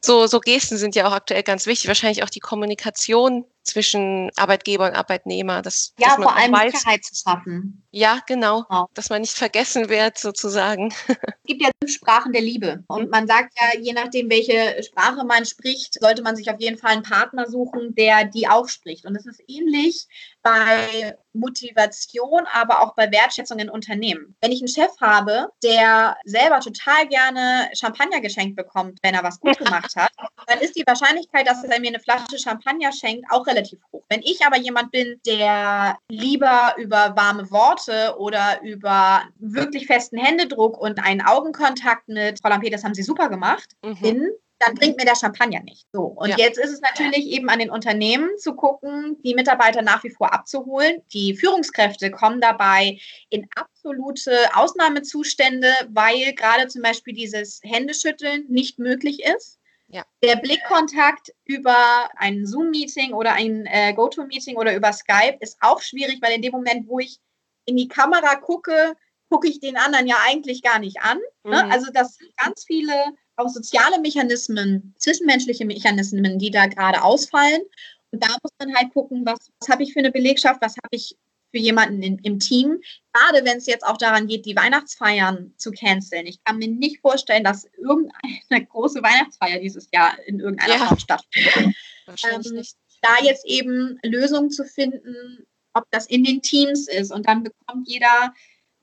So, so Gesten sind ja auch aktuell ganz wichtig. Wahrscheinlich auch die Kommunikation zwischen Arbeitgeber und Arbeitnehmer. Dass, ja, dass vor allem weiß, Sicherheit zu schaffen. Ja, genau, genau. Dass man nicht vergessen wird, sozusagen. Es gibt ja fünf Sprachen der Liebe. Und man sagt ja, je nachdem, welche Sprache man spricht, sollte man sich auf jeden Fall einen Partner suchen, der die auch spricht. Und es ist ähnlich bei Motivation, aber auch bei Wertschätzung in Unternehmen. Wenn ich einen Chef habe, der selber total gerne Champagner geschenkt bekommt, wenn er was gut gemacht hat, dann ist die Wahrscheinlichkeit, dass er mir eine Flasche Champagner schenkt, auch relativ hoch. Wenn ich aber jemand bin, der lieber über warme Worte oder über wirklich festen Händedruck und einen Augenkontakt mit Frau Lampe, das haben Sie super gemacht, mhm. bin, dann bringt mir der Champagner nicht. So. Und ja. jetzt ist es natürlich eben an den Unternehmen zu gucken, die Mitarbeiter nach wie vor abzuholen. Die Führungskräfte kommen dabei in absolute Ausnahmezustände, weil gerade zum Beispiel dieses Händeschütteln nicht möglich ist. Ja. Der Blickkontakt über ein Zoom-Meeting oder ein äh, GoTo-Meeting oder über Skype ist auch schwierig, weil in dem Moment, wo ich in die Kamera gucke, gucke ich den anderen ja eigentlich gar nicht an. Ne? Mhm. Also das sind ganz viele auch soziale Mechanismen, zwischenmenschliche Mechanismen, die da gerade ausfallen. Und da muss man halt gucken, was, was habe ich für eine Belegschaft, was habe ich für jemanden in, im Team, gerade wenn es jetzt auch daran geht, die Weihnachtsfeiern zu canceln. Ich kann mir nicht vorstellen, dass irgendeine große Weihnachtsfeier dieses Jahr in irgendeiner ja. Form stattfindet. Ähm, da jetzt eben Lösungen zu finden, ob das in den Teams ist und dann bekommt jeder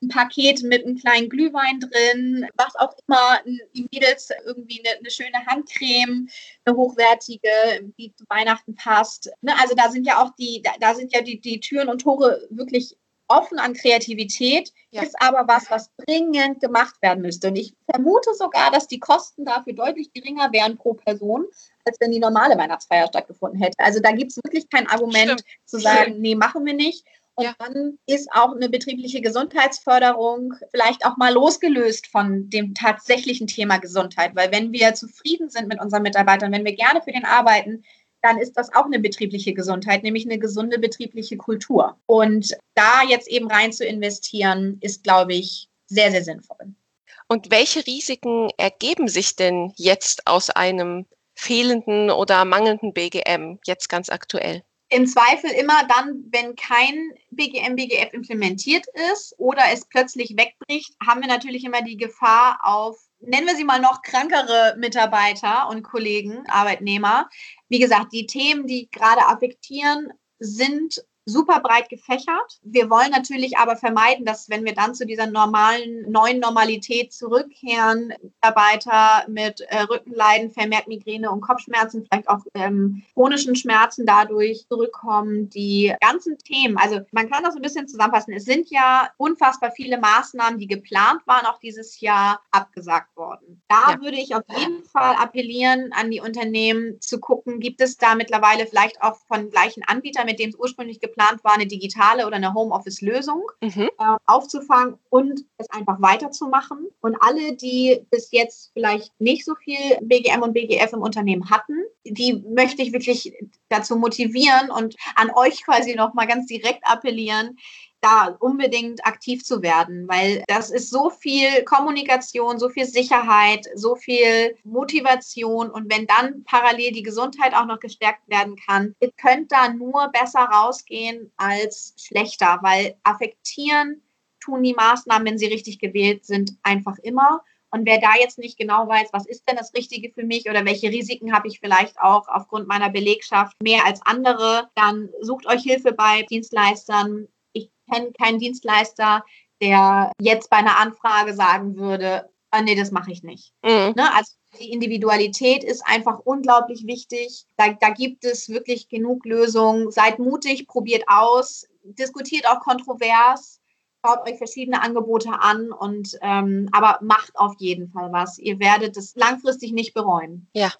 ein Paket mit einem kleinen Glühwein drin, was auch immer, die Mädels irgendwie eine, eine schöne Handcreme, eine hochwertige, die zu Weihnachten passt. Ne? Also da sind ja auch die, da, sind ja die, die Türen und Tore wirklich offen an Kreativität, ja. ist aber was, was dringend gemacht werden müsste. Und ich vermute sogar, dass die Kosten dafür deutlich geringer wären pro Person, als wenn die normale Weihnachtsfeier stattgefunden hätte. Also da gibt es wirklich kein Argument Stimmt. zu sagen, Stimmt. nee, machen wir nicht. Und ja. dann ist auch eine betriebliche Gesundheitsförderung vielleicht auch mal losgelöst von dem tatsächlichen Thema Gesundheit. Weil wenn wir zufrieden sind mit unseren Mitarbeitern, wenn wir gerne für den arbeiten, dann ist das auch eine betriebliche Gesundheit, nämlich eine gesunde betriebliche Kultur. Und da jetzt eben rein zu investieren, ist, glaube ich, sehr, sehr sinnvoll. Und welche Risiken ergeben sich denn jetzt aus einem fehlenden oder mangelnden BGM, jetzt ganz aktuell? Im Zweifel immer dann, wenn kein BGM, BGF implementiert ist oder es plötzlich wegbricht, haben wir natürlich immer die Gefahr auf nennen wir sie mal noch krankere Mitarbeiter und Kollegen, Arbeitnehmer. Wie gesagt, die Themen, die gerade affektieren, sind super breit gefächert. Wir wollen natürlich aber vermeiden, dass wenn wir dann zu dieser normalen neuen Normalität zurückkehren, Mitarbeiter mit äh, Rückenleiden, vermehrt Migräne und Kopfschmerzen, vielleicht auch ähm, chronischen Schmerzen dadurch zurückkommen. Die ganzen Themen, also man kann das ein bisschen zusammenfassen. Es sind ja unfassbar viele Maßnahmen, die geplant waren, auch dieses Jahr abgesagt worden. Da ja. würde ich auf jeden Fall appellieren an die Unternehmen zu gucken, gibt es da mittlerweile vielleicht auch von gleichen Anbietern, mit dem es ursprünglich geplant geplant war, eine digitale oder eine Homeoffice-Lösung mhm. äh, aufzufangen und es einfach weiterzumachen. Und alle, die bis jetzt vielleicht nicht so viel BGM und BGF im Unternehmen hatten, die möchte ich wirklich dazu motivieren und an euch quasi nochmal ganz direkt appellieren, da unbedingt aktiv zu werden, weil das ist so viel Kommunikation, so viel Sicherheit, so viel Motivation und wenn dann parallel die Gesundheit auch noch gestärkt werden kann, ihr könnt da nur besser rausgehen als schlechter, weil affektieren tun die Maßnahmen, wenn sie richtig gewählt sind, einfach immer. Und wer da jetzt nicht genau weiß, was ist denn das Richtige für mich oder welche Risiken habe ich vielleicht auch aufgrund meiner Belegschaft mehr als andere, dann sucht euch Hilfe bei Dienstleistern, kenne keinen Dienstleister, der jetzt bei einer Anfrage sagen würde, ah, nee, das mache ich nicht. Mhm. Ne? Also die Individualität ist einfach unglaublich wichtig. Da, da gibt es wirklich genug Lösungen. Seid mutig, probiert aus, diskutiert auch kontrovers schaut euch verschiedene Angebote an und ähm, aber macht auf jeden Fall was. Ihr werdet es langfristig nicht bereuen. Ja.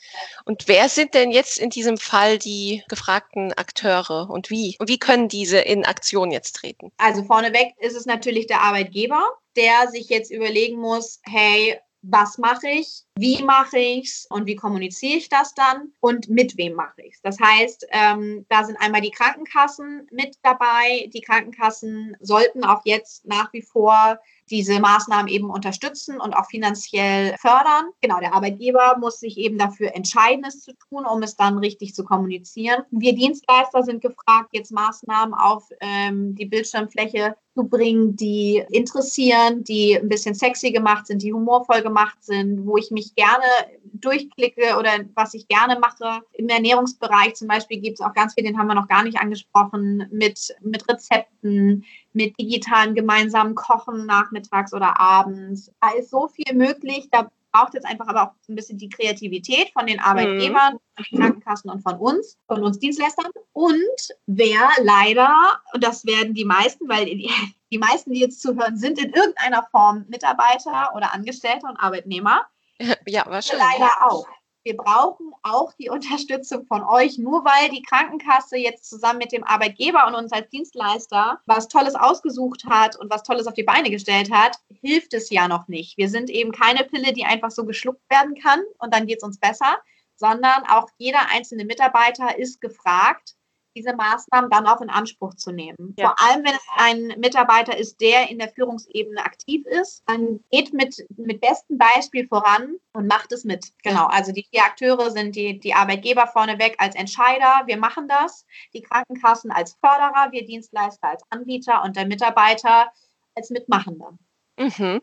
Und wer sind denn jetzt in diesem Fall die gefragten Akteure und wie? Und wie können diese in Aktion jetzt treten? Also vorneweg ist es natürlich der Arbeitgeber, der sich jetzt überlegen muss, hey, was mache ich, wie mache ich es und wie kommuniziere ich das dann und mit wem mache ich es. Das heißt, ähm, da sind einmal die Krankenkassen mit dabei. Die Krankenkassen sollten auch jetzt nach wie vor diese Maßnahmen eben unterstützen und auch finanziell fördern. Genau, der Arbeitgeber muss sich eben dafür entscheiden, es zu tun, um es dann richtig zu kommunizieren. Wir Dienstleister sind gefragt, jetzt Maßnahmen auf ähm, die Bildschirmfläche zu bringen, die interessieren, die ein bisschen sexy gemacht sind, die humorvoll gemacht sind, wo ich mich gerne durchklicke oder was ich gerne mache. Im Ernährungsbereich zum Beispiel gibt es auch ganz viel, den haben wir noch gar nicht angesprochen, mit, mit Rezepten, mit digitalen gemeinsamen Kochen nachmittags oder abends. Da ist so viel möglich. Da braucht jetzt einfach aber auch ein bisschen die Kreativität von den Arbeitgebern, mhm. von den Krankenkassen und von uns, von uns Dienstleistern. Und wer leider, und das werden die meisten, weil die, die meisten, die jetzt zuhören, sind in irgendeiner Form Mitarbeiter oder Angestellte und Arbeitnehmer. Ja, wahrscheinlich. Leider auch wir brauchen auch die Unterstützung von euch. Nur weil die Krankenkasse jetzt zusammen mit dem Arbeitgeber und uns als Dienstleister was Tolles ausgesucht hat und was Tolles auf die Beine gestellt hat, hilft es ja noch nicht. Wir sind eben keine Pille, die einfach so geschluckt werden kann und dann geht es uns besser, sondern auch jeder einzelne Mitarbeiter ist gefragt, diese Maßnahmen dann auch in Anspruch zu nehmen. Ja. Vor allem, wenn es ein Mitarbeiter ist, der in der Führungsebene aktiv ist, dann geht mit, mit bestem Beispiel voran und macht es mit. Genau. Also die vier Akteure sind die, die Arbeitgeber vorneweg als Entscheider. Wir machen das. Die Krankenkassen als Förderer, wir Dienstleister als Anbieter und der Mitarbeiter als Mitmachender. Mhm.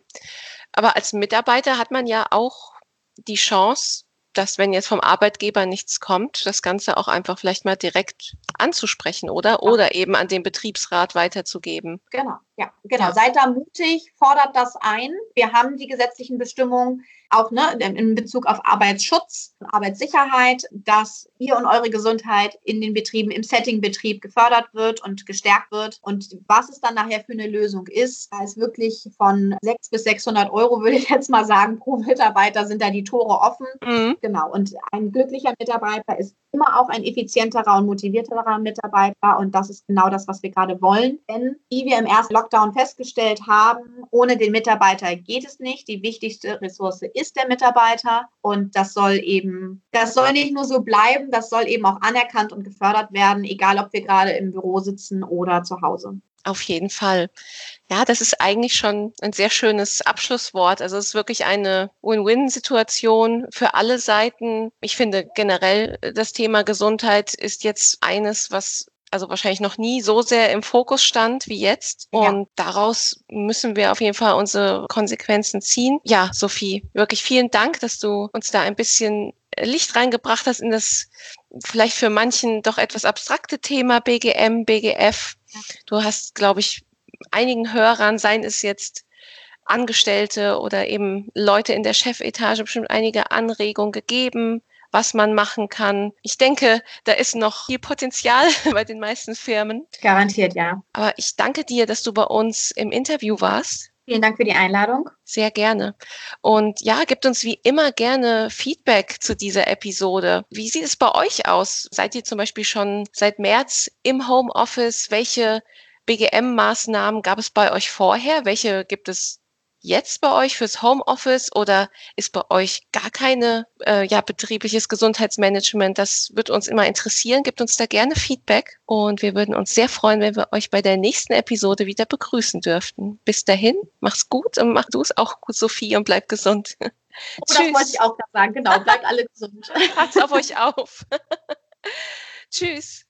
Aber als Mitarbeiter hat man ja auch die Chance, dass wenn jetzt vom Arbeitgeber nichts kommt, das Ganze auch einfach vielleicht mal direkt anzusprechen, oder? Oder eben an den Betriebsrat weiterzugeben. Genau, ja, genau. Ja. Seid da mutig, fordert das ein. Wir haben die gesetzlichen Bestimmungen auch ne, in Bezug auf Arbeitsschutz, Arbeitssicherheit, dass ihr und eure Gesundheit in den Betrieben, im Setting-Betrieb gefördert wird und gestärkt wird. Und was es dann nachher für eine Lösung ist, da ist wirklich von 600 bis 600 Euro, würde ich jetzt mal sagen, pro Mitarbeiter sind da die Tore offen. Mhm. Genau. Und ein glücklicher Mitarbeiter ist immer auch ein effizienterer und motivierterer Mitarbeiter. Und das ist genau das, was wir gerade wollen. Denn wie wir im ersten Lockdown festgestellt haben, ohne den Mitarbeiter geht es nicht. Die wichtigste Ressource ist der Mitarbeiter. Und das soll eben, das soll nicht nur so bleiben, das soll eben auch anerkannt und gefördert werden, egal ob wir gerade im Büro sitzen oder zu Hause. Auf jeden Fall. Ja, das ist eigentlich schon ein sehr schönes Abschlusswort. Also es ist wirklich eine Win-Win-Situation für alle Seiten. Ich finde generell, das Thema Gesundheit ist jetzt eines, was also wahrscheinlich noch nie so sehr im Fokus stand wie jetzt. Und ja. daraus müssen wir auf jeden Fall unsere Konsequenzen ziehen. Ja, Sophie, wirklich vielen Dank, dass du uns da ein bisschen Licht reingebracht hast in das vielleicht für manchen doch etwas abstrakte Thema BGM, BGF. Du hast, glaube ich, einigen Hörern, seien es jetzt Angestellte oder eben Leute in der Chefetage, bestimmt einige Anregungen gegeben, was man machen kann. Ich denke, da ist noch viel Potenzial bei den meisten Firmen. Garantiert, ja. Aber ich danke dir, dass du bei uns im Interview warst. Vielen Dank für die Einladung. Sehr gerne. Und ja, gibt uns wie immer gerne Feedback zu dieser Episode. Wie sieht es bei euch aus? Seid ihr zum Beispiel schon seit März im Homeoffice? Welche BGM-Maßnahmen gab es bei euch vorher? Welche gibt es jetzt bei euch fürs Homeoffice oder ist bei euch gar keine äh, ja, betriebliches Gesundheitsmanagement? Das wird uns immer interessieren. Gebt uns da gerne Feedback und wir würden uns sehr freuen, wenn wir euch bei der nächsten Episode wieder begrüßen dürften. Bis dahin, mach's gut und mach du es auch gut, Sophie, und bleib gesund. Oh, das wollte ich auch gerade sagen. Genau, bleibt alle gesund. Passt auf euch auf. Tschüss.